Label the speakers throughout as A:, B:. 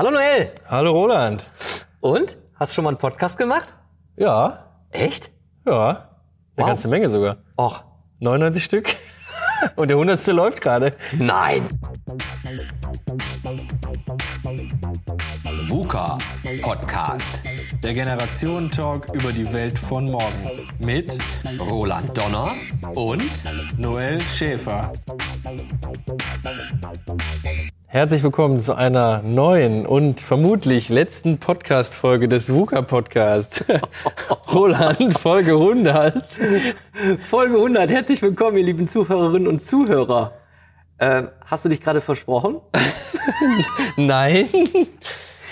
A: Hallo Noel.
B: Hallo Roland.
A: Und? Hast du schon mal einen Podcast gemacht?
B: Ja.
A: Echt?
B: Ja. Eine
A: Wow.
B: ganze Menge sogar.
A: Och,
B: 99 Stück. Und der 100. läuft gerade.
A: nein.
C: VUCA Podcast.
B: Der Generationentalk über die Welt von morgen. Mit
C: Roland Donner und
B: Noel Schäfer. Herzlich willkommen zu einer neuen und vermutlich letzten Podcast-Folge des VUCA Podcast. Roland, Folge 100.
A: Folge 100. Herzlich willkommen, ihr lieben Zuhörerinnen und Zuhörer. Äh, hast du dich gerade versprochen?
B: Nein.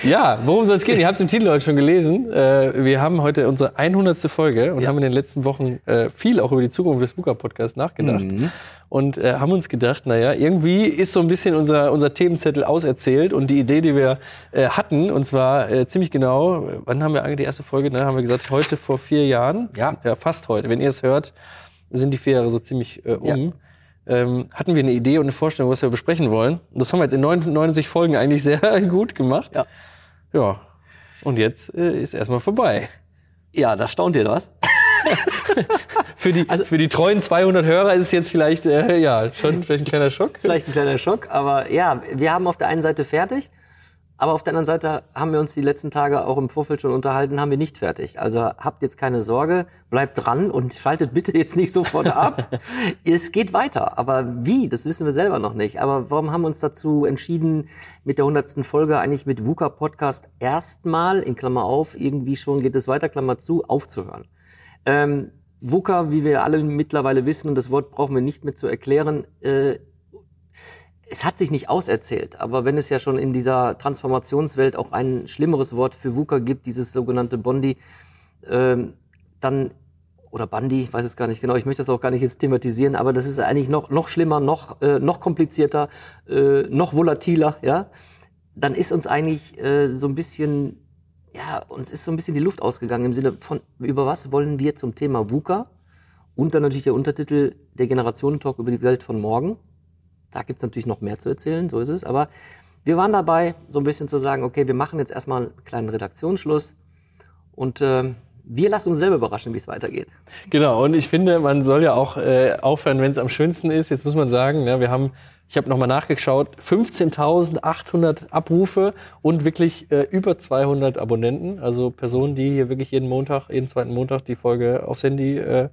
B: Ja, worum soll es gehen? Ihr habt es im Titel heute schon gelesen. Äh, wir haben heute unsere 100. Folge und
A: Ja.
B: haben in den letzten Wochen äh, viel auch über die Zukunft des Booker Podcasts nachgedacht.
A: Mhm.
B: Und äh, haben uns gedacht, naja, irgendwie ist so ein bisschen unser, unser Themenzettel auserzählt und die Idee, die wir äh, hatten, und zwar äh, ziemlich genau, wann haben wir eigentlich die erste Folge, ne, haben wir gesagt, heute vor vier Jahren.
A: Ja.
B: ja fast heute. Wenn ihr es hört, sind die vier Jahre so ziemlich äh, um. Ähm, hatten wir eine Idee und eine Vorstellung, was wir besprechen wollen. Und das haben wir jetzt in 99 Folgen eigentlich sehr gut gemacht.
A: Ja.
B: Ja. Und jetzt äh, ist erstmal vorbei.
A: Ja, da staunt ihr was.
B: Für die,
A: Also-
B: für die treuen 200 Hörer ist es jetzt vielleicht, äh, ja, schon vielleicht ein kleiner Schock.
A: Vielleicht ein kleiner Schock, aber ja, wir haben auf der einen Seite fertig, aber auf der anderen Seite haben wir uns die letzten Tage auch im Vorfeld schon unterhalten, haben wir nicht fertig. Also habt jetzt keine Sorge, bleibt dran und schaltet bitte jetzt nicht sofort ab. es geht weiter, aber wie, das wissen wir selber noch nicht. Aber warum haben wir uns dazu entschieden, mit der hundertsten Folge eigentlich mit VUCA Podcast erstmal, in Klammer auf, irgendwie schon geht es weiter, Klammer zu, aufzuhören? Ähm, VUCA, wie wir alle mittlerweile wissen, und das Wort brauchen wir nicht mehr zu erklären, äh, es hat sich nicht auserzählt, aber wenn es ja schon in dieser Transformationswelt auch ein schlimmeres Wort für VUCA gibt, dieses sogenannte Bondi, ähm, dann oder Bandi, ich weiß es gar nicht genau, ich möchte das auch gar nicht jetzt thematisieren, aber das ist eigentlich noch, noch schlimmer, noch, äh, noch komplizierter, äh, noch volatiler, ja, dann ist uns eigentlich äh, so ein bisschen, ja, uns ist so ein bisschen die Luft ausgegangen im Sinne von, über was wollen wir zum Thema VUCA? Und dann natürlich der Untertitel der Generationentalk über die Welt von morgen. Da gibt's natürlich noch mehr zu erzählen, so ist es. Aber wir waren dabei, so ein bisschen zu sagen, okay, wir machen jetzt erstmal einen kleinen Redaktionsschluss und ähm, wir lassen uns selber überraschen, wie es weitergeht.
B: Genau, und ich finde, man soll ja auch äh, aufhören, wenn es am schönsten ist. Jetzt muss man sagen, ja, wir haben, ich habe nochmal nachgeschaut, 15.800 Abrufe und wirklich äh, über 200 Abonnenten. Also Personen, die hier wirklich jeden Montag, jeden zweiten Montag die Folge aufs Handy äh,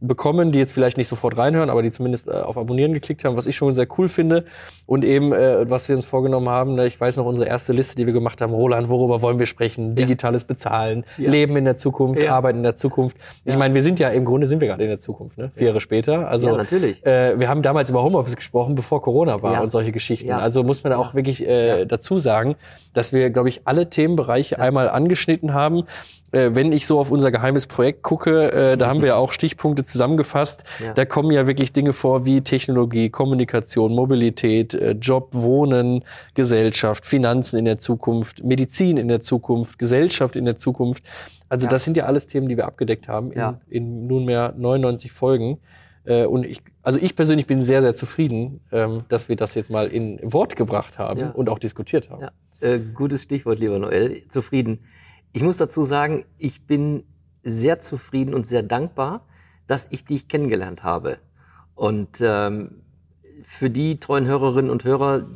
B: bekommen, die jetzt vielleicht nicht sofort reinhören, aber die zumindest äh, auf Abonnieren geklickt haben, was ich schon sehr cool finde. Und eben, äh, was wir uns vorgenommen haben, ne, ich weiß noch unsere erste Liste, die wir gemacht haben, Roland, worüber wollen wir sprechen? Digitales Bezahlen,
A: Ja.
B: Leben in der Zukunft,
A: Ja.
B: Arbeiten in der Zukunft. Ich meine, wir sind ja, im Grunde sind wir gerade in der Zukunft, ne? vier Jahre später. Also,
A: Ja, natürlich.
B: Äh, wir haben damals über Homeoffice gesprochen, bevor Corona war und solche Geschichten. Also muss man auch wirklich äh, dazu sagen, dass wir, glaube ich, alle Themenbereiche einmal angeschnitten haben. Äh, wenn ich so auf unser geheimes Projekt gucke, äh, da haben wir ja auch Stichpunkte zusammengefasst.
A: Ja.
B: Da kommen ja wirklich Dinge vor wie Technologie, Kommunikation, Mobilität, äh, Job, Wohnen, Gesellschaft, Finanzen in der Zukunft, Medizin in der Zukunft, Gesellschaft in der Zukunft. Also
A: Ja.
B: das sind ja alles Themen, die wir abgedeckt haben in,
A: Ja.
B: in nunmehr 99 Folgen. Äh, Und ich, also ich persönlich bin sehr, sehr zufrieden, ähm, dass wir das jetzt mal in Wort gebracht haben und auch diskutiert haben.
A: Ja. Äh, gutes Stichwort, lieber Noel. Zufrieden. Ich muss dazu sagen, ich bin sehr zufrieden und sehr dankbar, dass ich dich kennengelernt habe. Und ähm, für die treuen Hörerinnen und Hörer,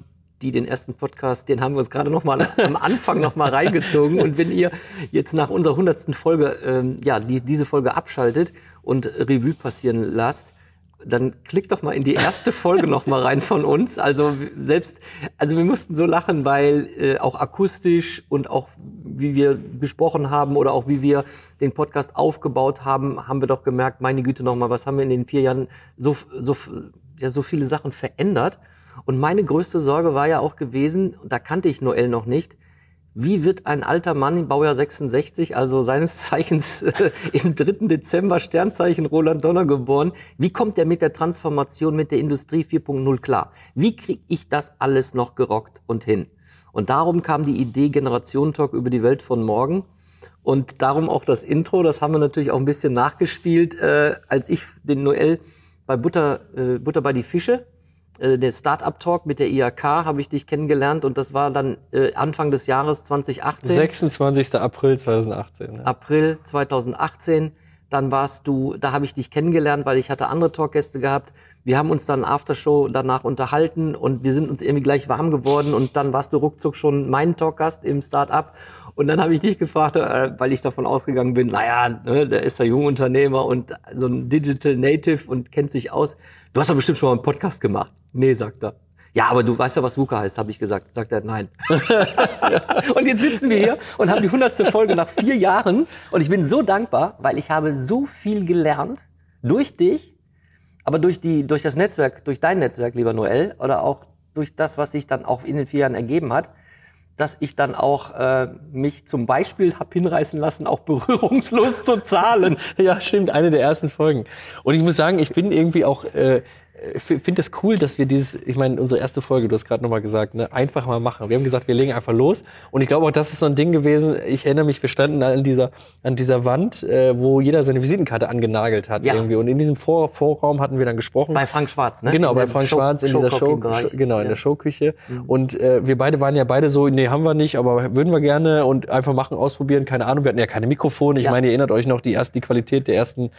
A: die den ersten Podcast, den haben wir uns gerade noch mal am Anfang noch mal reingezogen. Und wenn ihr jetzt nach unserer hundertsten Folge, ähm, ja, die, diese Folge abschaltet und Revue passieren lasst, dann klickt doch mal in die erste Folge noch mal rein von uns. Also selbst, also wir mussten so lachen, weil äh, auch akustisch und auch wie wir gesprochen haben oder auch wie wir den Podcast aufgebaut haben, haben wir doch gemerkt, meine Güte noch mal, was haben wir in den vier Jahren so so ja so viele Sachen verändert. Und meine größte Sorge war ja auch gewesen, da kannte ich Noel noch nicht, wie wird ein alter Mann im Baujahr 66, also seines Zeichens äh, im 3. Dezember Sternzeichen Roland Donner geboren, wie kommt er mit der Transformation mit der Industrie 4.0 klar? Wie kriege ich das alles noch gerockt und hin? Und darum kam die Idee Generationentalk über die Welt von morgen. Und darum auch das Intro, das haben wir natürlich auch ein bisschen nachgespielt, äh, als ich den Noel bei Butter, äh, Butter bei die Fische äh, der Startup Talk mit der IAK habe ich dich kennengelernt und das war dann äh, Anfang des Jahres 2018.
B: 26. April 2018. Ja.
A: April 2018. Dann warst du, da habe ich dich kennengelernt, weil ich hatte andere Talkgäste gehabt. Wir haben uns dann Aftershow danach unterhalten und wir sind uns irgendwie gleich warm geworden und dann warst du ruckzuck schon mein Talkgast im Startup. Und dann habe ich dich gefragt, äh, weil ich davon ausgegangen bin, naja, ne, der ist ja Jungunternehmer und so ein Digital Native und kennt sich aus. Du hast doch bestimmt schon mal einen Podcast gemacht. Nee, sagt er. Ja, aber du weißt ja, was VUCA heißt, habe ich gesagt. Sagt er, nein. und jetzt sitzen wir hier und haben die hundertste Folge nach vier Jahren. Und ich bin so dankbar, weil ich habe so viel gelernt durch dich, aber durch die, durch das Netzwerk, durch dein Netzwerk, lieber Noel, oder auch durch das, was sich dann auch in den vier Jahren ergeben hat, dass ich dann auch äh, mich zum Beispiel hab hinreißen lassen, auch berührungslos zu zahlen.
B: Ja, stimmt, eine der ersten Folgen. Und ich muss sagen, ich bin irgendwie auch äh, finde das cool, dass wir dieses, ich meine, unsere erste Folge, du hast gerade nochmal gesagt, ne, einfach mal machen. Wir haben gesagt, wir legen einfach los. Und ich glaube auch, das ist so ein Ding gewesen. Ich erinnere mich, wir standen an dieser, an dieser Wand, äh, wo jeder seine Visitenkarte angenagelt hat
A: Ja.
B: irgendwie. Und in diesem Vor Vorraum hatten wir dann gesprochen.
A: Bei Frank Schwarz, ne?
B: Genau,
A: In
B: bei Frank
A: Show-
B: Schwarz in dieser Show. Show genau, in
A: Ja. Mhm.
B: der Showküche. Und äh, wir beide waren ja beide so, nee, haben wir nicht, aber würden wir gerne und einfach machen, ausprobieren, keine Ahnung. Wir hatten ja keine Mikrofone. Ich
A: Ja.
B: meine, ihr erinnert euch noch, die erste, die Qualität der ersten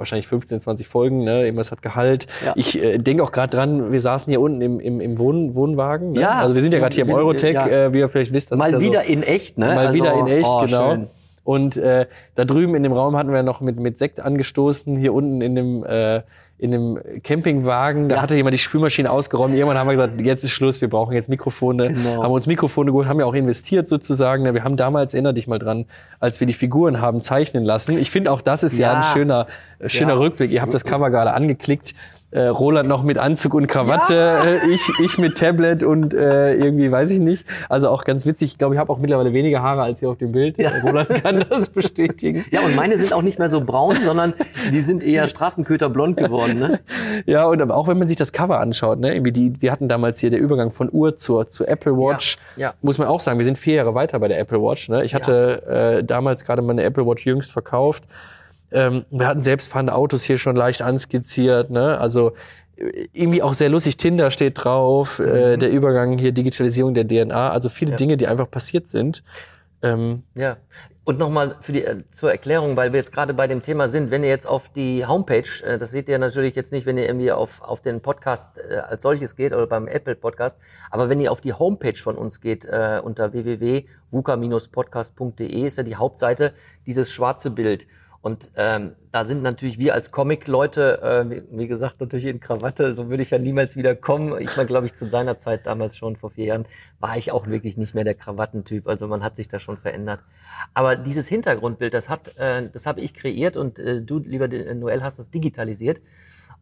B: wahrscheinlich 15, 20 Folgen, ne? Irgendwas hat Gehalt.
A: Ja.
B: Ich äh, denke auch gerade dran, wir saßen hier unten im, im, im Wohn Wohnwagen. Ne?
A: Ja.
B: Also wir sind ja gerade hier im Eurotech,
A: ja.
B: äh, wie ihr vielleicht wisst. das ist
A: Mal
B: ja
A: wieder
B: so,
A: in echt, ne?
B: Mal
A: Also,
B: wieder in echt,
A: oh,
B: genau.
A: schön.
B: Und äh, da drüben in dem Raum hatten wir noch mit, mit Sekt angestoßen, hier unten in dem, äh, in dem Campingwagen. Da
A: Ja.
B: hatte jemand die Spülmaschine ausgeräumt. Irgendwann haben wir gesagt, jetzt ist Schluss, wir brauchen jetzt Mikrofone.
A: Genau.
B: Haben uns Mikrofone geholt, haben ja auch investiert sozusagen. Wir haben damals, erinnere dich mal dran, als wir die Figuren haben zeichnen lassen. Ich finde auch, das ist ja,
A: Ja.
B: ein schöner, äh, schöner
A: Ja.
B: Rückblick. Ihr habt das Cover gerade angeklickt. Äh, Roland noch mit Anzug und Krawatte, äh, ich, ich mit Tablet und äh, irgendwie weiß ich nicht. Also auch ganz witzig. Ich glaube, ich habe auch mittlerweile weniger Haare als hier auf dem Bild.
A: Ja.
B: Roland kann das bestätigen.
A: Ja, und meine sind auch nicht mehr so braun, sondern die sind eher Straßenköterblond geworden, ne?
B: Ja, und aber auch wenn man sich das Cover anschaut, ne, irgendwie die, wir hatten damals hier der Übergang von Uhr zur, zur Apple Watch,
A: Ja, ja.
B: muss man auch sagen, wir sind vier Jahre weiter bei der Apple Watch. Ne? Ich hatte äh, damals gerade meine Apple Watch jüngst verkauft. Ähm, wir hatten selbstfahrende Autos hier schon leicht anskizziert. Ne? Also äh, irgendwie auch sehr lustig. Tinder steht drauf, äh, der Übergang hier Digitalisierung der DNA. Also viele
A: Ja.
B: Dinge, die einfach passiert sind. Ähm,
A: Ja. Und nochmal für die, äh, zur Erklärung, weil wir jetzt gerade bei dem Thema sind, wenn ihr jetzt auf die Homepage, äh, das seht ihr natürlich jetzt nicht, wenn ihr irgendwie auf, auf den Podcast äh, als solches geht oder beim Apple Podcast, aber wenn ihr auf die Homepage von uns geht, äh, unter www.wuka-podcast.de ist ja die Hauptseite dieses schwarze Bild. Und ähm, da sind natürlich wir als Comic-Leute, äh, wie, gesagt, natürlich in Krawatte, so würde ich ja niemals wieder kommen. Ich war, glaube ich, zu seiner Zeit damals schon vor vier Jahren, war ich auch wirklich nicht mehr der Krawattentyp. Also man hat sich da schon verändert. Aber dieses Hintergrundbild, das hat, äh, das habe ich kreiert und äh, du, lieber Noel, hast das digitalisiert.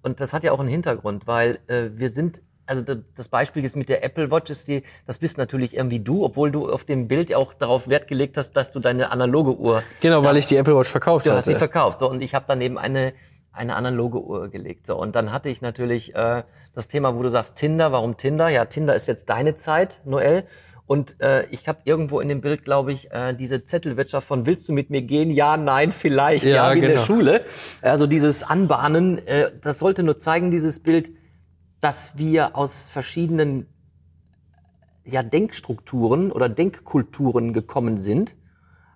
A: Und das hat ja auch einen Hintergrund, weil äh, wir sind, also das Beispiel jetzt mit der Apple Watch ist die, das bist natürlich irgendwie du, obwohl du auf dem Bild ja auch darauf Wert gelegt hast, dass du deine analoge Uhr
B: genau, weil ich die Apple Watch verkauft
A: Du hast sie
B: hatte.
A: verkauft. So, und ich habe daneben eine, eine analoge Uhr gelegt. So, und dann hatte ich natürlich äh, das Thema, wo du sagst, Tinder, warum Tinder? Ja, Tinder ist jetzt deine Zeit, Noel. Und äh, ich habe irgendwo in dem Bild, glaube ich, äh, diese Zettelwirtschaft von Willst du mit mir gehen? Ja, nein, vielleicht. Ja,
B: Ja,
A: wie in der
B: genau.
A: Schule. Also dieses Anbahnen, äh, das sollte nur zeigen, dieses Bild, dass wir aus verschiedenen ja, Denkstrukturen oder Denkkulturen gekommen sind.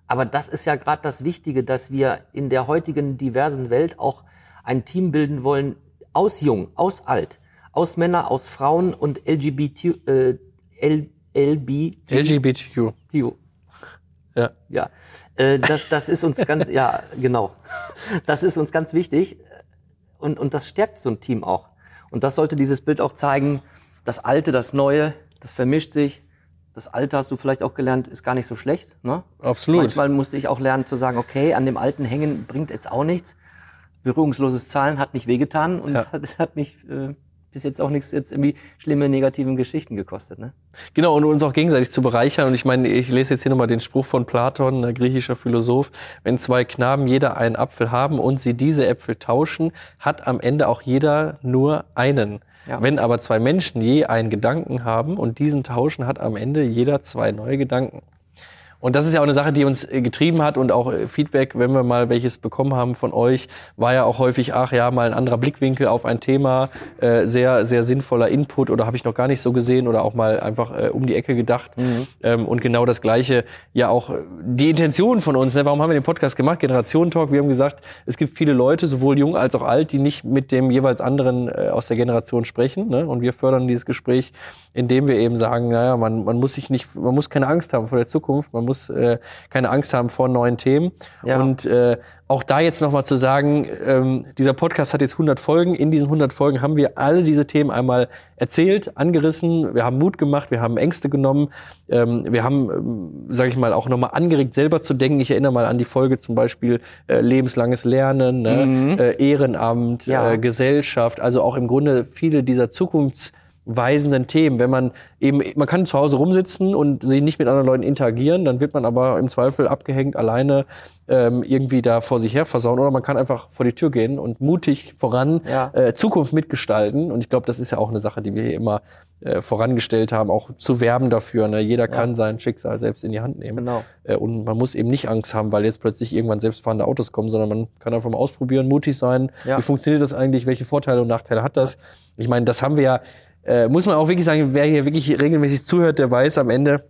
A: Aber das ist ja gerade das Wichtige, dass wir in der heutigen diversen Welt auch ein Team bilden wollen, aus jung, aus alt, aus Männer, aus Frauen und LGBT, äh, L, LBGTQ.
B: LGBTQ. Ja.
A: Ja, äh, das, das ist uns ganz, ja, genau. Das ist uns ganz wichtig und, und das stärkt so ein Team auch. Und das sollte dieses Bild auch zeigen, das Alte, das Neue, das vermischt sich. Das Alte hast du vielleicht auch gelernt, ist gar nicht so schlecht. Ne?
B: Absolut.
A: Manchmal musste ich auch lernen zu sagen, okay, an dem Alten hängen bringt jetzt auch nichts. Berührungsloses Zahlen hat nicht wehgetan und
B: Ja.
A: hat, hat nicht äh, bis jetzt auch nichts jetzt irgendwie schlimme negativen Geschichten gekostet. Ne?
B: Genau, und uns auch gegenseitig zu bereichern. Und ich meine, ich lese jetzt hier nochmal den Spruch von Platon, ein griechischer Philosoph. Wenn zwei Knaben jeder einen Apfel haben und sie diese Äpfel tauschen, hat am Ende auch jeder nur einen.
A: Ja.
B: Wenn aber zwei Menschen je einen Gedanken haben und diesen tauschen, hat am Ende jeder zwei neue Gedanken. Und das ist ja auch eine Sache, die uns äh, getrieben hat und auch äh, Feedback, wenn wir mal welches bekommen haben von euch, war ja auch häufig, ach ja, mal ein anderer Blickwinkel auf ein Thema, äh, sehr, sehr sinnvoller Input oder habe ich noch gar nicht so gesehen oder auch mal einfach äh, um die Ecke gedacht. Mhm. Ähm, und genau das Gleiche, ja auch äh, die Intention von uns, ne? warum haben wir den Podcast gemacht? Generationentalk, wir haben gesagt, es gibt viele Leute, sowohl jung als auch alt, die nicht mit dem jeweils anderen äh, aus der Generation sprechen. Ne? Und wir fördern dieses Gespräch, indem wir eben sagen, naja, man, man muss sich nicht, man muss keine Angst haben vor der Zukunft, man muss muss äh, keine Angst haben vor neuen Themen. Ja. Und äh, auch da jetzt nochmal zu sagen, ähm, dieser Podcast hat jetzt 100 Folgen. In diesen 100 Folgen haben wir alle diese Themen einmal erzählt, angerissen. Wir haben Mut gemacht, wir haben Ängste genommen. Ähm, wir haben, ähm, sage ich mal, auch nochmal angeregt, selber zu denken. Ich erinnere mal an die Folge zum Beispiel äh, lebenslanges Lernen, ne? mhm. äh, Ehrenamt, ja. äh, Gesellschaft. Also auch im Grunde viele dieser Zukunfts weisenden Themen. Wenn man eben, man kann zu Hause rumsitzen und sich nicht mit anderen Leuten interagieren, dann wird man aber im Zweifel abgehängt alleine ähm, irgendwie da vor sich her versauen. Oder man kann einfach vor die Tür gehen und mutig voran ja. äh, Zukunft mitgestalten. Und ich glaube, das ist ja auch eine Sache, die wir hier immer äh, vorangestellt haben, auch zu werben dafür. Ne? Jeder ja. kann sein Schicksal selbst in die Hand nehmen. Genau. Äh, und man muss eben nicht Angst haben, weil jetzt plötzlich irgendwann selbstfahrende Autos kommen, sondern man kann einfach mal ausprobieren, mutig sein. Ja. Wie funktioniert das eigentlich? Welche Vorteile und Nachteile hat das? Ich meine, das haben wir ja äh, muss man auch wirklich sagen, wer hier wirklich regelmäßig zuhört, der weiß am Ende,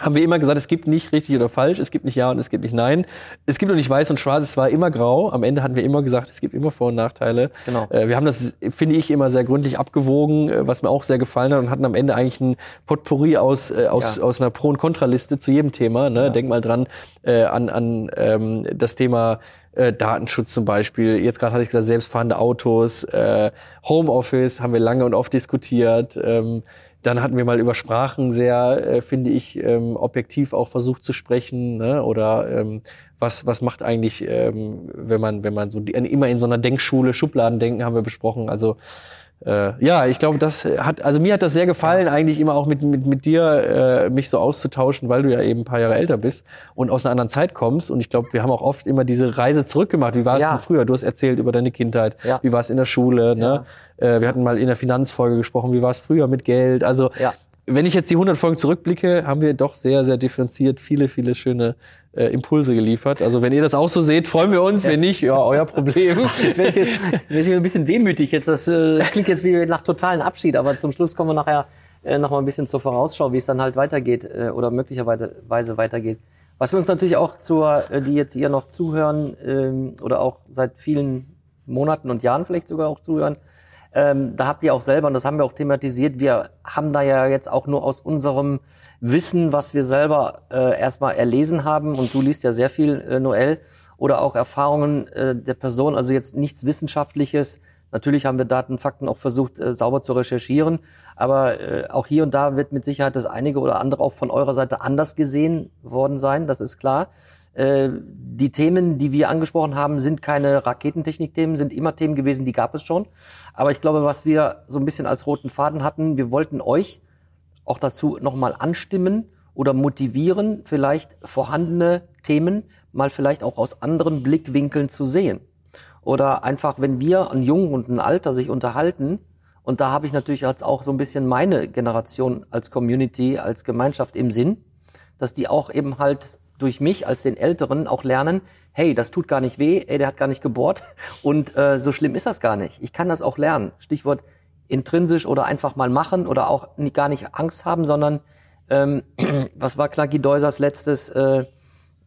B: haben wir immer gesagt, es gibt nicht richtig oder falsch, es gibt nicht Ja und es gibt nicht Nein. Es gibt auch nicht weiß und schwarz, es war immer grau. Am Ende hatten wir immer gesagt, es gibt immer Vor- und Nachteile. Genau. Äh, wir haben das, finde ich, immer sehr gründlich abgewogen, äh, was mir auch sehr gefallen hat und hatten am Ende eigentlich ein Potpourri aus, äh, aus, ja. aus einer Pro- und Kontraliste zu jedem Thema. Ne? Ja. Denk mal dran äh, an, an ähm, das Thema äh, Datenschutz zum Beispiel. Jetzt gerade hatte ich gesagt, selbstfahrende Autos, äh, Homeoffice haben wir lange und oft diskutiert. Ähm, dann hatten wir mal über Sprachen sehr, äh, finde ich, ähm, objektiv auch versucht zu sprechen. Ne? Oder ähm, was, was macht eigentlich, ähm, wenn man, wenn man so die, immer in so einer Denkschule, Schubladen denken, haben wir besprochen. Also äh, ja, ich glaube, das hat, also mir hat das sehr gefallen, ja. eigentlich immer auch mit, mit, mit dir äh, mich so auszutauschen, weil du ja eben ein paar Jahre älter bist und aus einer anderen Zeit kommst. Und ich glaube, wir haben auch oft immer diese Reise zurückgemacht. Wie war es ja. denn früher? Du hast erzählt über deine Kindheit. Ja. Wie war es in der Schule? Ne? Äh, wir hatten mal in der Finanzfolge gesprochen, wie war es früher mit Geld? Also wenn ich jetzt die 100 Folgen zurückblicke, haben wir doch sehr, sehr differenziert viele, viele schöne äh, Impulse geliefert. Also wenn ihr das auch so seht, freuen wir uns. Ja. Wenn nicht, ja, euer Problem.
A: jetzt werde ich, jetzt, jetzt werd ich ein bisschen wehmütig. Jetzt das, äh, das klingt jetzt wie nach totalen Abschied, aber zum Schluss kommen wir nachher äh, noch mal ein bisschen zur Vorausschau, wie es dann halt weitergeht äh, oder möglicherweise weitergeht. Was wir uns natürlich auch zur, äh, die jetzt hier noch zuhören ähm, oder auch seit vielen Monaten und Jahren vielleicht sogar auch zuhören, ähm, da habt ihr auch selber, und das haben wir auch thematisiert, wir haben da ja jetzt auch nur aus unserem Wissen, was wir selber äh, erstmal erlesen haben, und du liest ja sehr viel, äh, Noel, oder auch Erfahrungen äh, der Person, also jetzt nichts Wissenschaftliches. Natürlich haben wir Daten, Fakten auch versucht, äh, sauber zu recherchieren, aber äh, auch hier und da wird mit Sicherheit das einige oder andere auch von eurer Seite anders gesehen worden sein, das ist klar. Äh, die Themen, die wir angesprochen haben, sind keine Raketentechnik-Themen, sind immer Themen gewesen, die gab es schon. Aber ich glaube, was wir so ein bisschen als roten Faden hatten, wir wollten euch auch dazu nochmal anstimmen oder motivieren, vielleicht vorhandene Themen mal vielleicht auch aus anderen Blickwinkeln zu sehen. Oder einfach, wenn wir ein Jungen und ein Alter sich unterhalten, und da habe ich natürlich jetzt auch so ein bisschen meine Generation als Community, als Gemeinschaft im Sinn, dass die auch eben halt durch mich als den Älteren auch lernen, hey, das tut gar nicht weh, ey, der hat gar nicht gebohrt und äh, so schlimm ist das gar nicht. Ich kann das auch lernen. Stichwort intrinsisch oder einfach mal machen oder auch nicht, gar nicht Angst haben, sondern ähm, was war Clarky Deusers letztes äh,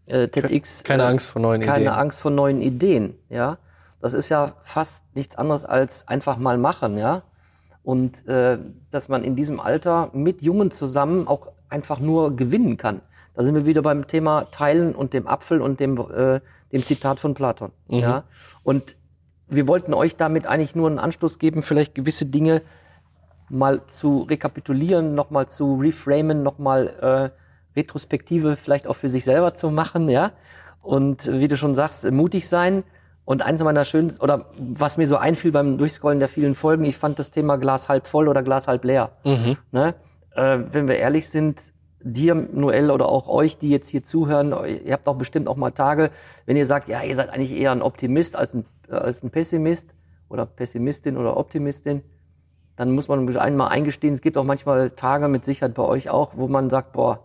A: äh, TEDx?
B: Keine äh, Angst vor neuen
A: keine
B: Ideen.
A: Keine Angst vor neuen Ideen, ja. Das ist ja fast nichts anderes als einfach mal machen, ja. Und äh, dass man in diesem Alter mit Jungen zusammen auch einfach nur gewinnen kann. Da sind wir wieder beim Thema Teilen und dem Apfel und dem, äh, dem Zitat von Platon. Mhm. Ja? Und wir wollten euch damit eigentlich nur einen Anstoß geben, vielleicht gewisse Dinge mal zu rekapitulieren, nochmal zu reframen, nochmal äh, Retrospektive vielleicht auch für sich selber zu machen, ja. Und wie du schon sagst, mutig sein. Und eins meiner schönen, oder was mir so einfiel beim Durchscrollen der vielen Folgen, ich fand das Thema Glas halb voll oder Glas halb leer. Mhm. Ne? Äh, wenn wir ehrlich sind, dir, Noel, oder auch euch, die jetzt hier zuhören, ihr habt auch bestimmt auch mal Tage, wenn ihr sagt, ja, ihr seid eigentlich eher ein Optimist als ein, als ein Pessimist oder Pessimistin oder Optimistin, dann muss man einmal eingestehen, es gibt auch manchmal Tage mit Sicherheit bei euch auch, wo man sagt, boah,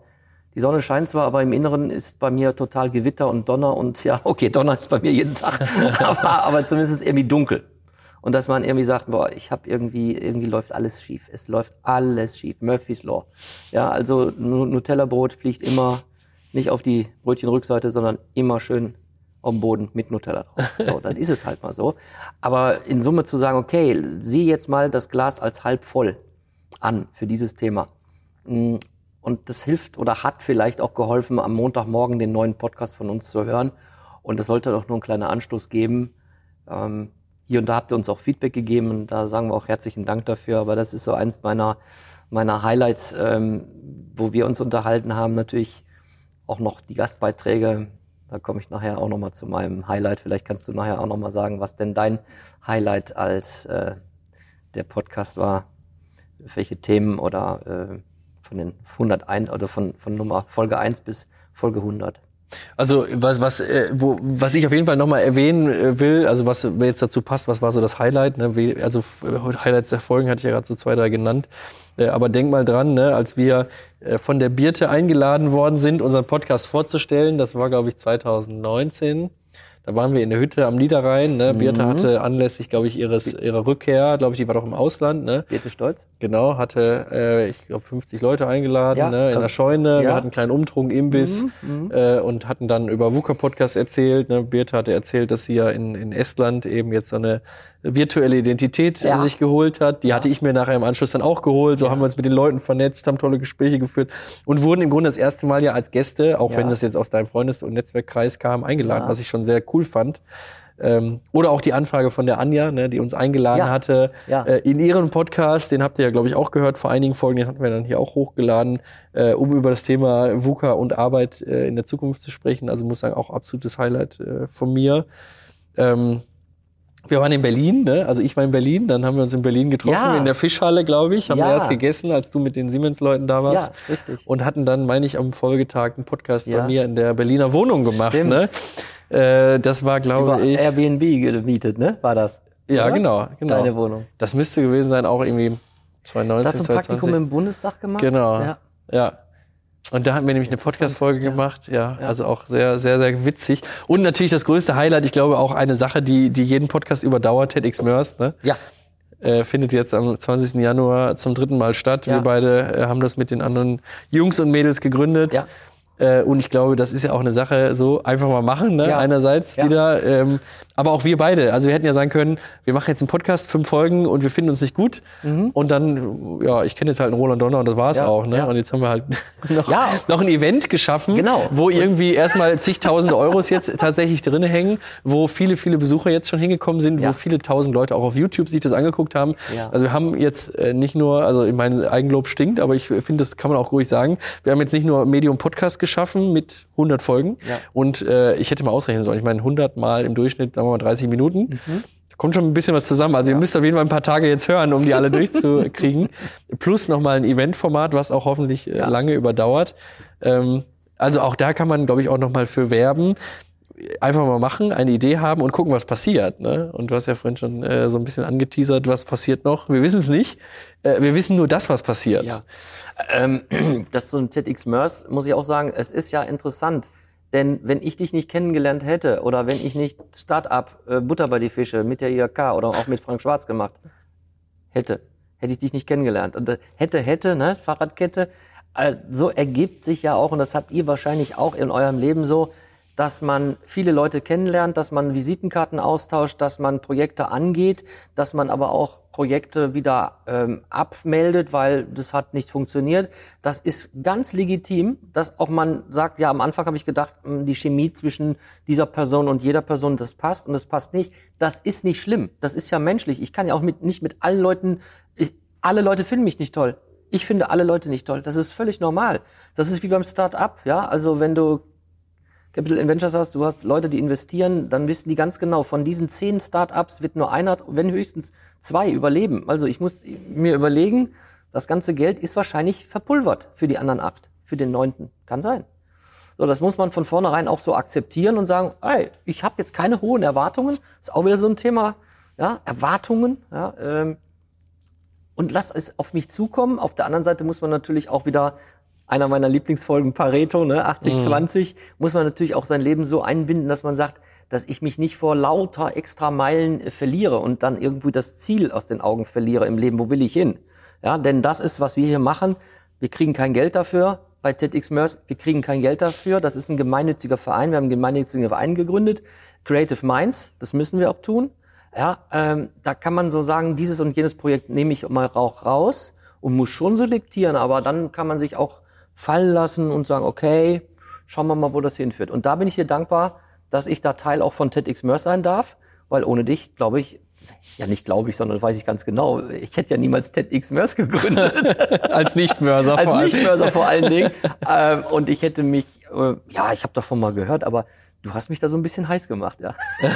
A: Die Sonne scheint zwar, aber im Inneren ist bei mir total Gewitter und Donner und ja, okay, Donner ist bei mir jeden Tag, aber, aber zumindest ist es irgendwie dunkel. Und dass man irgendwie sagt, boah, ich habe irgendwie, irgendwie läuft alles schief. Es läuft alles schief. Murphy's Law. Ja, also Nu- Nutella-Brot fliegt immer nicht auf die Brötchenrückseite, sondern immer schön auf dem Boden mit Nutella drauf. So, dann ist es halt mal so. Aber in Summe zu sagen, okay, sieh jetzt mal das Glas als halb voll an für dieses Thema. Mm, Und das hilft oder hat vielleicht auch geholfen, am Montagmorgen den neuen Podcast von uns zu hören. Und das sollte doch nur ein kleiner Anstoß geben. Ähm, hier und da habt ihr uns auch Feedback gegeben und da sagen wir auch herzlichen Dank dafür. Aber das ist so eins meiner, meiner Highlights, ähm, wo wir uns unterhalten haben. Natürlich auch noch die Gastbeiträge. Da komme ich nachher auch nochmal zu meinem Highlight. Vielleicht kannst du nachher auch nochmal sagen, was denn dein Highlight als äh, der Podcast war. Welche Themen oder äh, von den 101 oder von, von Nummer Folge 1 bis Folge 100.
B: Also was, was, äh, wo, was ich auf jeden Fall nochmal erwähnen äh, will, also was jetzt dazu passt, was war so das Highlight? Ne? Wie- Also äh, Highlights der Folgen hatte ich ja gerade so zwei, drei genannt. Äh, aber denk mal dran, ne, als wir äh, von der Birte eingeladen worden sind, unseren Podcast vorzustellen, das war glaube ich 2019. Da waren wir in der Hütte am Niederrhein. Ne? Birte hatte anlässlich, glaube ich, ihres ihrer Rückkehr, glaube ich, die war doch im Ausland. Ne?
A: Birte Stolz?
B: Genau, hatte, äh, ich glaube, 50 Leute eingeladen,
A: Ja,
B: ne, in der Scheune. Wir
A: ja.
B: hatten einen kleinen Umtrunk, Imbiss äh, und hatten dann über VUCA Podcast erzählt. Ne. Birte hatte erzählt, dass sie ja in, in Estland eben jetzt so eine virtuelle Identität
A: Ja.
B: sich geholt hat. Die hatte ich mir nachher im Anschluss dann auch geholt. So haben wir uns mit den Leuten vernetzt, haben tolle Gespräche geführt und wurden im Grunde das erste Mal ja als Gäste, auch
A: Ja.
B: wenn das jetzt aus deinem Freundes- und Netzwerkkreis kam, eingeladen,
A: Ja.
B: was ich schon sehr cool fand. Ähm, oder auch die Anfrage von der Anja, ne, die uns eingeladen
A: Ja.
B: hatte
A: Ja.
B: äh, in ihren Podcast, den habt ihr ja, glaube ich, auch gehört vor einigen Folgen, den hatten wir dann hier auch hochgeladen, äh, um über das Thema VUCA und Arbeit äh, in der Zukunft zu sprechen. Also muss sagen, auch absolutes Highlight äh, von mir. Ähm, wir waren in Berlin, ne? also ich war in Berlin, dann haben wir uns in Berlin getroffen,
A: Ja.
B: in der Fischhalle, glaube ich, haben
A: Ja.
B: erst gegessen, als du mit den Siemens-Leuten da warst.
A: Ja, richtig.
B: Und hatten dann, meine ich, am Folgetag einen Podcast
A: Ja.
B: bei mir in der Berliner Wohnung gemacht.
A: Stimmt.
B: Ne? Äh, das war, glaube
A: Über
B: ich.
A: Airbnb gemietet, ne? War das?
B: ja,
A: oder?
B: genau, genau.
A: Deine Wohnung.
B: Das müsste gewesen sein, auch irgendwie
A: Da
B: 2019,
A: hast du ein
B: 2020.
A: Praktikum im Bundestag gemacht?
B: Genau.
A: Ja.
B: Ja. Und da hatten wir nämlich eine Podcast-Folge gemacht, ja, also auch sehr, sehr, sehr witzig. Und natürlich das größte Highlight, ich glaube auch eine Sache, die, die jeden Podcast überdauert, TEDx Mörs, ne?
A: ja.
B: äh, findet jetzt am 20. Januar zum dritten Mal statt.
A: Ja.
B: Wir beide äh, haben das mit den anderen Jungs und Mädels gegründet.
A: Ja.
B: Äh, und ich glaube, das ist ja auch eine Sache, so einfach mal machen, ne?
A: Ja.
B: einerseits
A: Ja.
B: wieder. Ähm, aber auch wir beide. Also wir hätten ja sagen können, wir machen jetzt einen Podcast, fünf Folgen und wir finden uns nicht gut. Und dann, ja, ich kenne jetzt halt einen Roland Donner und das war's
A: Mhm. Ja,
B: auch. Ne? Und jetzt haben wir halt noch, noch ein Event geschaffen,
A: Genau.
B: wo irgendwie erstmal zigtausende Euros jetzt tatsächlich drinne hängen, wo viele, viele Besucher jetzt schon hingekommen sind, wo viele tausend Leute auch auf YouTube sich das angeguckt haben. Also wir haben jetzt äh, nicht nur, also ich meine, Eigenlob stinkt, aber ich finde, das kann man auch ruhig sagen. Wir haben jetzt nicht nur Medium Podcast geschaffen mit 100 Folgen
A: Ja.
B: und äh, ich hätte mal ausrechnen sollen. Ich meine, 100 mal im Durchschnitt, sagen wir mal 30 Minuten.
A: Mhm.
B: Da kommt schon ein bisschen was zusammen. Also ihr müsst auf jeden Fall ein paar Tage jetzt hören, um die alle durchzukriegen. Plus nochmal ein Eventformat, was auch hoffentlich äh,
A: Ja.
B: lange überdauert. Ähm, also auch da kann man, glaube ich, auch nochmal für werben einfach mal machen, eine Idee haben und gucken, was passiert. Ne? Und du hast ja vorhin schon äh, so ein bisschen angeteasert, was passiert noch. Wir wissen es nicht. Äh, wir wissen nur das, was passiert.
A: Ja. Ähm, das ein TEDx Mörs, muss ich auch sagen, es ist ja interessant. Denn wenn ich dich nicht kennengelernt hätte oder wenn ich nicht Start-up äh, Butter bei die Fische mit der IHK oder auch mit Frank Schwarz gemacht hätte, hätte ich dich nicht kennengelernt. Und äh, hätte, hätte, ne, Fahrradkette, äh, so ergibt sich ja auch, und das habt ihr wahrscheinlich auch in eurem Leben so, dass man viele Leute kennenlernt, dass man Visitenkarten austauscht, dass man Projekte angeht, dass man aber auch Projekte wieder ähm, abmeldet, weil das hat nicht funktioniert. Das ist ganz legitim, dass auch man sagt, ja, am Anfang habe ich gedacht, mh, die Chemie zwischen dieser Person und jeder Person, das passt und das passt nicht. Das ist nicht schlimm. Das ist ja menschlich. Ich kann ja auch mit, nicht mit allen Leuten, ich, alle Leute finden mich nicht toll. Ich finde alle Leute nicht toll. Das ist völlig normal. Das ist wie beim Start-up, ja. Also wenn du Capital Ventures hast, du hast Leute, die investieren, dann wissen die ganz genau, von diesen zehn Startups wird nur einer, wenn höchstens zwei überleben. Also ich muss mir überlegen, das ganze Geld ist wahrscheinlich verpulvert für die anderen acht, für den neunten. Kann sein. So, das muss man von vornherein auch so akzeptieren und sagen, ey, ich habe jetzt keine hohen Erwartungen. Ist auch wieder so ein Thema, ja, Erwartungen, ja, ähm, und lass es auf mich zukommen. Auf der anderen Seite muss man natürlich auch wieder einer meiner Lieblingsfolgen Pareto, ne, 80-20, muss man natürlich auch sein Leben so einbinden, dass man sagt, dass ich mich nicht vor lauter extra Meilen äh, verliere und dann irgendwie das Ziel aus den Augen verliere im Leben. Wo will ich hin? Ja, denn das ist, was wir hier machen. Wir kriegen kein Geld dafür bei TEDx Mörs. Wir kriegen kein Geld dafür. Das ist ein gemeinnütziger Verein. Wir haben einen gemeinnützigen Verein gegründet. Creative Minds. Das müssen wir auch tun. Ja, ähm, da kann man so sagen, dieses und jenes Projekt nehme ich mal auch raus und muss schon selektieren, aber dann kann man sich auch fallen lassen und sagen, okay, schauen wir mal, wo das hinführt. Und da bin ich dir dankbar, dass ich da Teil auch von TEDx Mörs sein darf, weil ohne dich, glaube ich, ja nicht glaube ich, sondern das weiß ich ganz genau, ich hätte ja niemals TEDx Mörs gegründet.
B: Als Nicht-Mörser
A: Als
B: vor allem.
A: Nichtmörser vor allen Dingen. ähm, und ich hätte mich, äh, ja, ich habe davon mal gehört, aber du hast mich da so ein bisschen heiß gemacht, ja.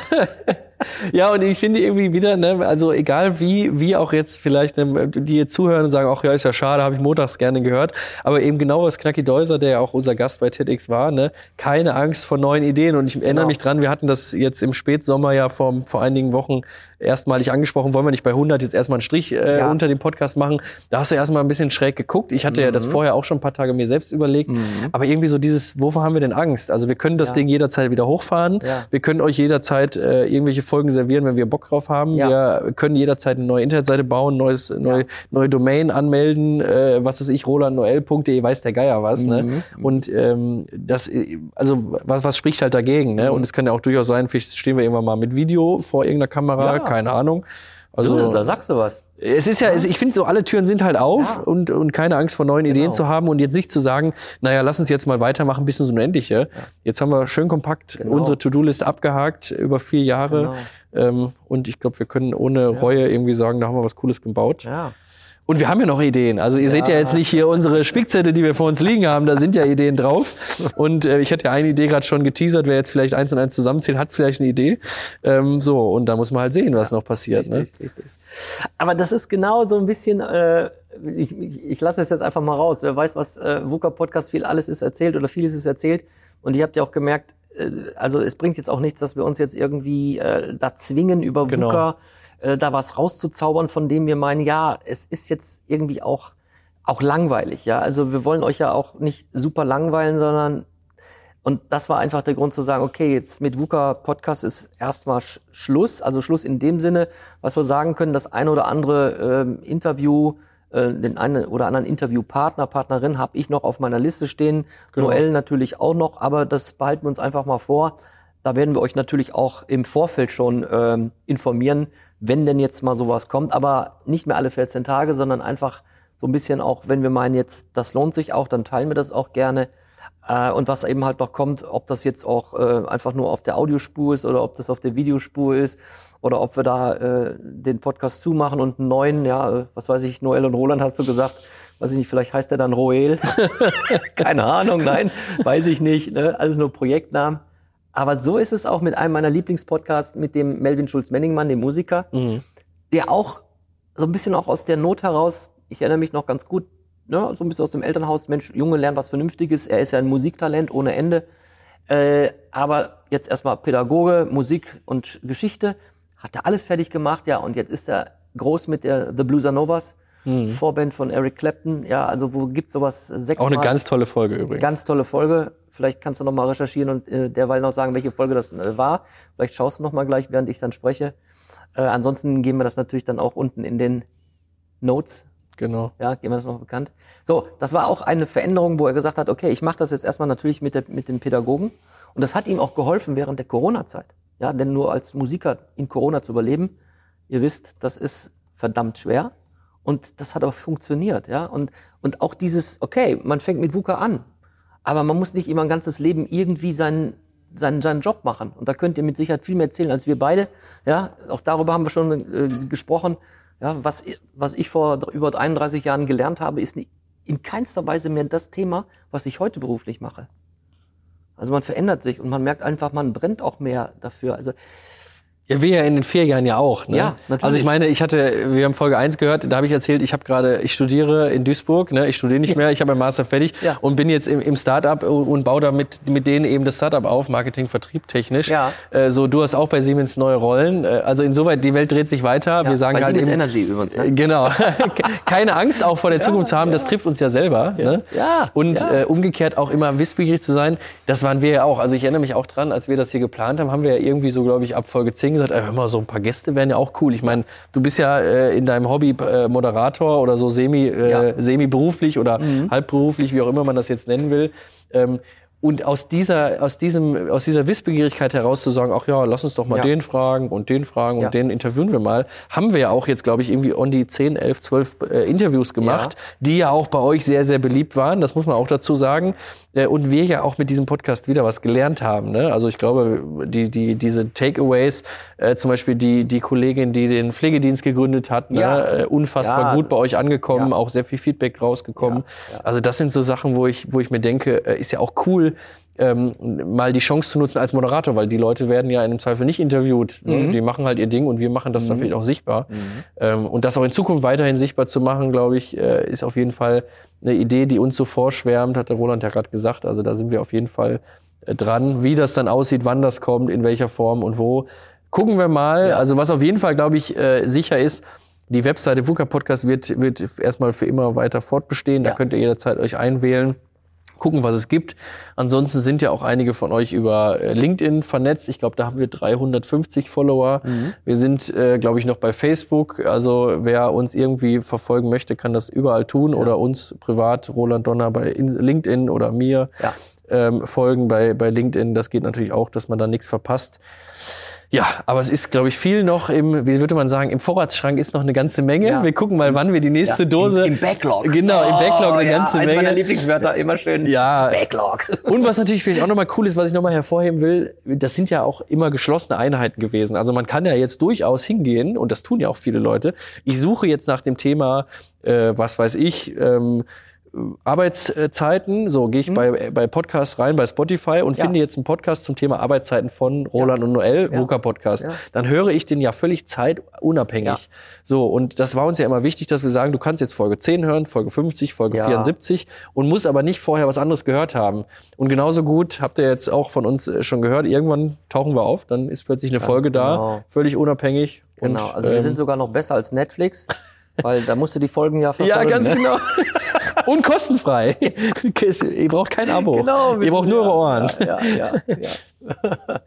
B: Ja, und ich finde irgendwie wieder, ne, also egal wie, wie auch jetzt vielleicht, ne, die jetzt zuhören und sagen, ach ja, ist ja schade, habe ich montags gerne gehört, aber eben genau was Knacki Deuser, der ja auch unser Gast bei TEDx war, ne, keine Angst vor neuen Ideen und ich erinnere
A: Genau.
B: mich dran, wir hatten das jetzt im Spätsommer ja vor, vor einigen Wochen erstmalig angesprochen, wollen wir nicht bei 100 jetzt erstmal einen Strich äh,
A: Ja.
B: unter dem Podcast machen, da hast du erstmal ein bisschen schräg geguckt, ich hatte ja
A: Mhm.
B: das vorher auch schon ein paar Tage mir selbst überlegt, aber irgendwie so dieses, wovor haben wir denn Angst? Also wir können das
A: Ja.
B: Ding jederzeit wieder hochfahren,
A: Ja.
B: wir können euch jederzeit äh, irgendwelche Folgen servieren, wenn wir Bock drauf haben.
A: Ja.
B: Wir können jederzeit eine neue Internetseite bauen, neues, neue, neue Domain anmelden, äh, was weiß ich, rolandnoel.de, weiß der Geier was.
A: Mhm.
B: Ne? Und ähm, das, äh, also was, was spricht halt dagegen? Ne? Und es kann ja auch durchaus sein, vielleicht stehen wir irgendwann mal mit Video vor irgendeiner Kamera,
A: Ja.
B: Keine Ahnung.
A: Du,
B: Also
A: da sagst du was.
B: es ist ja, es- ich finde so, alle Türen sind halt auf
A: Ja.
B: und, und keine Angst vor neuen Ideen
A: Genau.
B: zu haben und jetzt nicht zu sagen, naja, lass uns jetzt mal weitermachen bis ins Unendliche. Jetzt haben wir schön kompakt
A: Genau.
B: unsere To-Do-Liste abgehakt über vier Jahre. Ähm, und ich glaube, wir können ohne Reue irgendwie sagen, da haben wir was Cooles gebaut.
A: Ja.
B: Und wir haben ja noch Ideen. Also ihr seht ja jetzt nicht hier unsere Spickzettel, die wir vor uns liegen haben, da sind ja Ideen drauf. Und äh, ich hatte ja eine Idee gerade schon geteasert, wer jetzt vielleicht eins und eins zusammenzählt, hat vielleicht eine Idee. Ähm, so, und da muss man halt sehen, was noch passiert. Ne?
A: Richtig, richtig. Aber das ist genau so ein bisschen, äh, ich, ich, ich lasse es jetzt einfach mal raus. Wer weiß, was äh, VUCA Podcast viel alles ist erzählt oder vieles ist erzählt. Und ihr habt ja auch gemerkt, äh, also es bringt jetzt auch nichts, dass wir uns jetzt irgendwie äh, da zwingen, über
B: Genau.
A: VUCA äh, da was rauszuzaubern, von dem wir meinen, ja, es ist jetzt irgendwie auch auch langweilig, ja. Also wir wollen euch ja auch nicht super langweilen, sondern und das war einfach der Grund zu sagen, okay, jetzt mit VUCA Podcast ist erstmal Sch Schluss. Also Schluss in dem Sinne, was wir sagen können, das eine oder andere ähm, Interview, äh, den einen oder anderen Interviewpartner, Partnerin habe ich noch auf meiner Liste stehen.
B: Genau.
A: Noel natürlich auch noch, aber das behalten wir uns einfach mal vor. Da werden wir euch natürlich auch im Vorfeld schon ähm, informieren, wenn denn jetzt mal sowas kommt. Aber nicht mehr alle 14 Tage, sondern einfach so ein bisschen auch, wenn wir meinen, jetzt das lohnt sich auch, dann teilen wir das auch gerne. Äh, und was eben halt noch kommt, ob das jetzt auch äh, einfach nur auf der Audiospur ist oder ob das auf der Videospur ist oder ob wir da äh, den Podcast zumachen und einen neuen, ja, äh, was weiß ich, Noel und Roland hast du gesagt, weiß ich nicht, vielleicht heißt der dann Roel. Keine Ahnung, nein, weiß ich nicht, ne? alles nur Projektnamen. Aber so ist es auch mit einem meiner Lieblingspodcasts, mit dem Melvin Schulz-Menningmann, dem Musiker,
B: Mhm.
A: der auch so ein bisschen auch aus der Not heraus, ich erinnere mich noch ganz gut, ne, so ein bisschen aus dem Elternhaus, Mensch, Junge, lernt was Vernünftiges, er ist ja ein Musiktalent ohne Ende, äh, aber jetzt erstmal Pädagoge, Musik und Geschichte, hat er alles fertig gemacht, ja, und jetzt ist er groß mit der The Blues Are Novas, Vorband von Eric Clapton, ja, also wo gibt's sowas sechsmal?
B: Mhm. Auch eine ganz tolle Folge übrigens.
A: Ganz tolle Folge. Vielleicht kannst du noch mal recherchieren und äh, derweil noch sagen, welche Folge das äh, war. Vielleicht schaust du noch mal gleich, während ich dann spreche. Äh, ansonsten geben wir das natürlich dann auch unten in den Notes.
B: genau.
A: Ja, geben wir das noch bekannt. So, das war auch eine Veränderung, wo er gesagt hat, okay, ich mache das jetzt erstmal natürlich mit, der, mit dem Pädagogen. Und das hat ihm auch geholfen während der Corona-Zeit. Ja, denn nur als Musiker in Corona zu überleben, ihr wisst, das ist verdammt schwer. Und das hat aber funktioniert, ja. Und, und auch dieses, okay, man fängt mit VUCA an, aber man muss nicht immer ein ganzes Leben irgendwie seinen, seinen, seinen Job machen. Und da könnt ihr mit Sicherheit viel mehr erzählen als wir beide. Ja, auch darüber haben wir schon äh, gesprochen. Ja, was, was ich vor über 31 Jahren gelernt habe, ist in keinster Weise mehr das Thema, was ich heute beruflich mache. Also man verändert sich und man merkt einfach, man brennt auch mehr dafür. Also
B: Ja, wir ja in den vier Jahren ja auch. Ne?
A: Ja, natürlich.
B: Also ich meine, ich hatte, wir haben Folge 1 gehört, da habe ich erzählt, ich habe gerade, ich studiere in Duisburg, ne? ich studiere nicht mehr, ich habe mein Master fertig
A: Ja.
B: und bin jetzt im, im Startup und baue da mit, mit denen eben das Startup auf, Marketing, Vertrieb, technisch.
A: Ja.
B: Äh, so, du hast auch bei Siemens neue Rollen. Äh, also insoweit, die Welt dreht sich weiter. wir sagen
A: Bei
B: halt
A: Siemens
B: eben,
A: Energy übrigens. Ne?
B: Genau. Keine Angst auch vor der Zukunft zu haben, das trifft uns ja selber. Ne?
A: Ja,
B: Und
A: ja.
B: Äh, umgekehrt auch immer wissbegierig zu sein, das waren wir ja auch. Also ich erinnere mich auch dran, als wir das hier geplant haben, haben wir ja irgendwie so, glaube ich, ab Folge 10 gesagt, ey, hör mal, so ein paar Gäste wären ja auch cool. Ich meine, du bist ja äh, in deinem Hobby äh, Moderator oder so semi, äh,
A: Ja. Mhm.
B: semi-beruflich oder halbberuflich, wie auch immer man das jetzt nennen will. Ähm, und aus dieser, aus diesem, aus dieser Wissbegierigkeit heraus zu sagen, ach ja, lass uns doch mal
A: Ja.
B: den fragen und den fragen
A: Ja.
B: und den interviewen wir mal, haben wir ja auch jetzt, glaube ich, irgendwie on die 10, 11, 12 äh, Interviews gemacht, die ja auch bei euch sehr, sehr beliebt waren. Das muss man auch dazu sagen. Äh, und wir ja auch mit diesem Podcast wieder was gelernt haben. Ne? Also ich glaube, die, die, diese Takeaways, äh, zum Beispiel die, die Kollegin, die den Pflegedienst gegründet hat,
A: Ja.
B: ne? äh, unfassbar
A: Ja.
B: gut bei euch angekommen,
A: Ja.
B: auch sehr viel Feedback rausgekommen. Also das sind so Sachen, wo ich, wo ich mir denke, äh, ist ja auch cool, ähm, mal die Chance zu nutzen als Moderator, weil die Leute werden ja in einem Zweifel nicht interviewt. Ne?
A: Mhm.
B: Die machen halt ihr Ding und wir machen das dann vielleicht auch sichtbar. Ähm, und das auch in Zukunft weiterhin sichtbar zu machen, glaube ich, äh, ist auf jeden Fall eine Idee, die uns so vorschwärmt, hat der Roland ja gerade gesagt. Also da sind wir auf jeden Fall äh, dran. Wie das dann aussieht, wann das kommt, in welcher Form und wo. Gucken wir mal.
A: Ja.
B: Also was auf jeden Fall, glaube ich, äh, sicher ist, die Webseite VUCA Podcast wird, wird erstmal für immer weiter fortbestehen. Da
A: Ja.
B: könnt ihr jederzeit euch einwählen gucken, was es gibt. Ansonsten sind ja auch einige von euch über äh, LinkedIn vernetzt. Ich glaube, da haben wir 350 Follower.
A: Mhm.
B: Wir sind, äh, glaube ich, noch bei Facebook. Also wer uns irgendwie verfolgen möchte, kann das überall tun oder uns privat, Roland Donner bei In- LinkedIn oder mir
A: Ja.
B: ähm, folgen bei, bei LinkedIn. Das geht natürlich auch, dass man da nichts verpasst. Ja, aber es ist, glaube ich, viel noch im, wie würde man sagen, im Vorratsschrank ist noch eine ganze Menge.
A: Ja.
B: Wir gucken mal, wann wir die nächste Dose.
A: Im, Im Backlog.
B: Genau, im Backlog eine
A: ja,
B: ganze
A: eins
B: Menge.
A: meiner Lieblingswörter, immer schön.
B: Ja.
A: Backlog.
B: Und was natürlich vielleicht auch nochmal cool ist, was ich nochmal hervorheben will, das sind ja auch immer geschlossene Einheiten gewesen. Also man kann ja jetzt durchaus hingehen, und das tun ja auch viele Leute, ich suche jetzt nach dem Thema, äh, was weiß ich, ähm, Arbeitszeiten, so gehe ich bei, bei Podcasts rein, bei Spotify und.
A: Ja.
B: finde jetzt einen Podcast zum Thema Arbeitszeiten von Roland und Noel,
A: Ja.
B: VUCA Podcast.
A: Ja.
B: Dann höre ich den ja völlig zeitunabhängig.
A: Ja.
B: So, und das war uns ja immer wichtig, dass wir sagen, du kannst jetzt Folge 10 hören, Folge 50, Folge
A: Ja.
B: 74 und musst aber nicht vorher was anderes gehört haben. Und genauso gut, habt ihr jetzt auch von uns äh, schon gehört, irgendwann tauchen wir auf, dann ist plötzlich eine Folge da,
A: genau.
B: völlig unabhängig.
A: Genau,
B: Und,
A: also wir
B: ähm,
A: sind sogar noch besser als Netflix, weil da musst du die Folgen ja verfolgen.
B: Ja, ganz
A: ne?
B: genau. Und kostenfrei. Ihr braucht kein Abo.
A: Genau.
B: Ihr braucht nur eure Ohren.
A: Ja, ja, ja. Ja,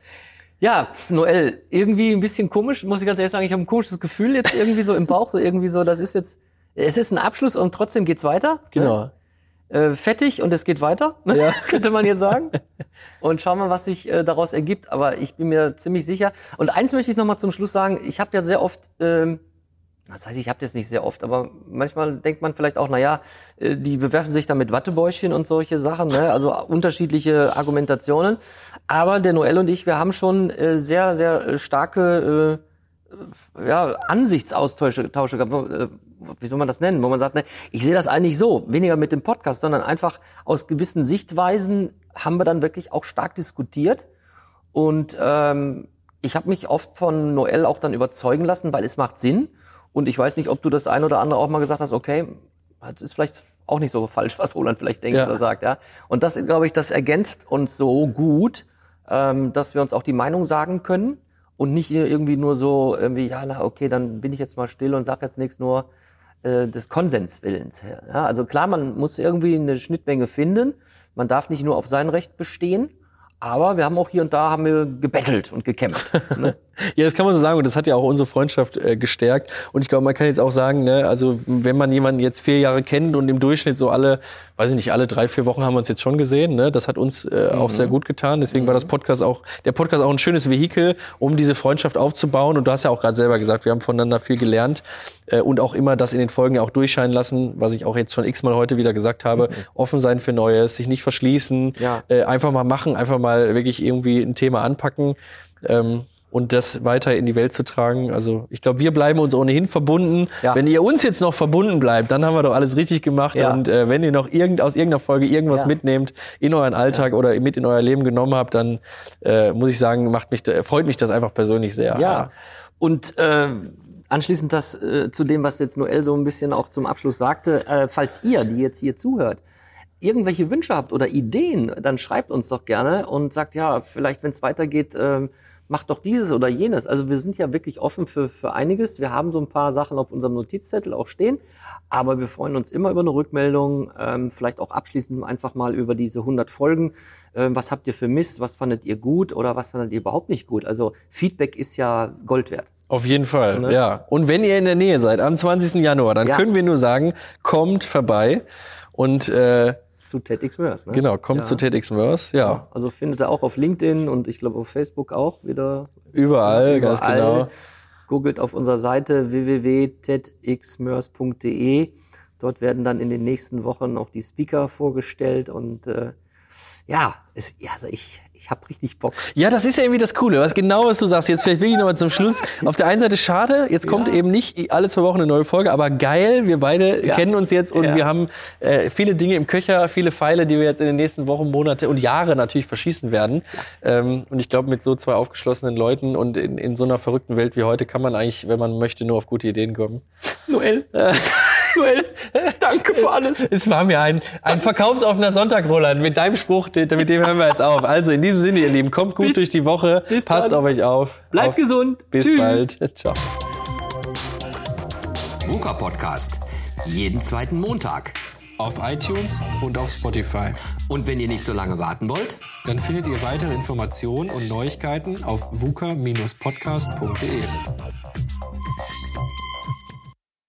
A: ja Noel, irgendwie ein bisschen komisch, muss ich ganz ehrlich sagen. Ich habe ein komisches Gefühl jetzt irgendwie so im Bauch, so irgendwie so, das ist jetzt, es ist ein Abschluss und trotzdem geht's weiter.
B: Genau.
A: Äh, fettig und es geht weiter, ne?
B: Ja.
A: könnte man jetzt sagen. Und schauen wir, was sich äh, daraus ergibt. Aber ich bin mir ziemlich sicher. Und eins möchte ich noch mal zum Schluss sagen. Ich habe ja sehr oft, ähm, das heißt, ich habe das nicht sehr oft, aber manchmal denkt man vielleicht auch, na ja, äh, die bewerfen sich da mit Wattebäuschen und solche Sachen, ne? also unterschiedliche Argumentationen. Aber der Noel und ich, wir haben schon äh, sehr, sehr äh, starke äh, ja, Ansichtsaustausche Tausche gehabt. Äh, Wie soll man das nennen? Wo man sagt, ne, ich sehe das eigentlich so, weniger mit dem Podcast, sondern einfach aus gewissen Sichtweisen haben wir dann wirklich auch stark diskutiert. Und ähm, ich habe mich oft von Noel auch dann überzeugen lassen, weil es macht Sinn. Und ich weiß nicht, ob du das ein oder andere auch mal gesagt hast, okay, das ist vielleicht auch nicht so falsch, was Roland vielleicht denkt
B: Ja.
A: oder sagt, ja. Und das, glaube ich, das ergänzt uns so gut, ähm, dass wir uns auch die Meinung sagen können und nicht irgendwie nur so irgendwie, ja, na, okay, dann bin ich jetzt mal still und sag jetzt nichts nur äh, des Konsenswillens her. Ja, also klar, man muss irgendwie eine Schnittmenge finden. Man darf nicht nur auf sein Recht bestehen. Aber wir haben auch hier und da haben wir gebettelt und gekämpft. Ne?
B: Ja, das kann man so sagen und das hat ja auch unsere Freundschaft äh, gestärkt. Und ich glaube, man kann jetzt auch sagen, ne, also wenn man jemanden jetzt vier Jahre kennt und im Durchschnitt so alle, weiß ich nicht, alle drei, vier Wochen haben wir uns jetzt schon gesehen, ne, das hat uns äh, auch sehr gut getan. Deswegen war das Podcast auch, der Podcast auch ein schönes Vehikel, um diese Freundschaft aufzubauen. Und du hast ja auch gerade selber gesagt, wir haben voneinander viel gelernt äh, und auch immer das in den Folgen ja auch durchscheinen lassen, was ich auch jetzt schon x-mal heute wieder gesagt habe, offen sein für Neues, sich nicht verschließen,
A: Ja.
B: äh, einfach mal machen, einfach mal wirklich irgendwie ein Thema anpacken. Ähm, und das weiter in die Welt zu tragen. Also ich glaube, wir bleiben uns ohnehin verbunden.
A: Ja.
B: Wenn ihr uns jetzt noch verbunden bleibt, dann haben wir doch alles richtig gemacht.
A: Ja.
B: Und äh, wenn ihr noch irgend, aus irgendeiner Folge irgendwas
A: Ja.
B: mitnehmt in euren Alltag oder mit in euer Leben genommen habt, dann äh, muss ich sagen, macht mich, freut mich das einfach persönlich sehr.
A: Ja. Und äh, anschließend das äh, zu dem, was jetzt Noel so ein bisschen auch zum Abschluss sagte, äh, falls ihr, die jetzt hier zuhört, irgendwelche Wünsche habt oder Ideen, dann schreibt uns doch gerne und sagt, ja, vielleicht, wenn es weitergeht, ähm, macht doch dieses oder jenes. Also wir sind ja wirklich offen für, für einiges. Wir haben so ein paar Sachen auf unserem Notizzettel auch stehen, aber wir freuen uns immer über eine Rückmeldung, ähm, vielleicht auch abschließend einfach mal über diese 100 Folgen. Ähm, was habt ihr vermisst? Was fandet ihr gut oder was fandet ihr überhaupt nicht gut? Also Feedback ist ja Gold wert.
B: Auf jeden Fall,
A: Ne?
B: ja. Und wenn ihr in der Nähe seid, am 20. Januar, dann
A: Ja.
B: können wir nur sagen, kommt vorbei und äh,
A: Zu TEDx Mörs, ne?
B: genau, kommt
A: Ja.
B: zu TEDx Mörs, ja.
A: Also findet ihr auch auf LinkedIn und ich glaube auf Facebook auch wieder.
B: Überall, ganz genau.
A: Googelt auf unserer Seite www.tedxmörs.de. Dort werden dann in den nächsten Wochen auch die Speaker vorgestellt und äh, ja, es, also ich, ich habe richtig Bock.
B: Ja, das ist ja irgendwie das Coole, was genau was du sagst. Jetzt vielleicht wirklich nochmal zum Schluss. Auf der einen Seite schade, jetzt kommt
A: Ja.
B: eben nicht alle zwei Wochen eine neue Folge, aber geil, wir beide
A: Ja.
B: kennen uns jetzt und
A: Ja.
B: wir haben äh, viele Dinge im Köcher, viele Pfeile, die wir jetzt in den nächsten Wochen, Monate und Jahre natürlich verschießen werden. Ähm, und ich glaube, mit so zwei aufgeschlossenen Leuten und in, in so einer verrückten Welt wie heute kann man eigentlich, wenn man möchte, nur auf gute Ideen kommen.
A: Noel, Noel, danke für alles.
B: Es war mir ein, ein verkaufsoffener Sonntag, Roland. Mit deinem Spruch, mit dem hören wir jetzt auf. Also in diesem Sinne, ihr Lieben, kommt gut
A: Bis-
B: durch die Woche. Passt
A: dann.
B: auf euch auf.
A: Bleibt
B: auf,
A: gesund.
B: Bis
A: Tschüss.
B: bald. Ciao.
C: VUCA Podcast. Jeden zweiten Montag.
D: Auf iTunes und auf Spotify.
C: Und wenn ihr nicht so lange warten wollt,
D: Dann findet ihr weitere Informationen und Neuigkeiten auf vuca-podcast.de.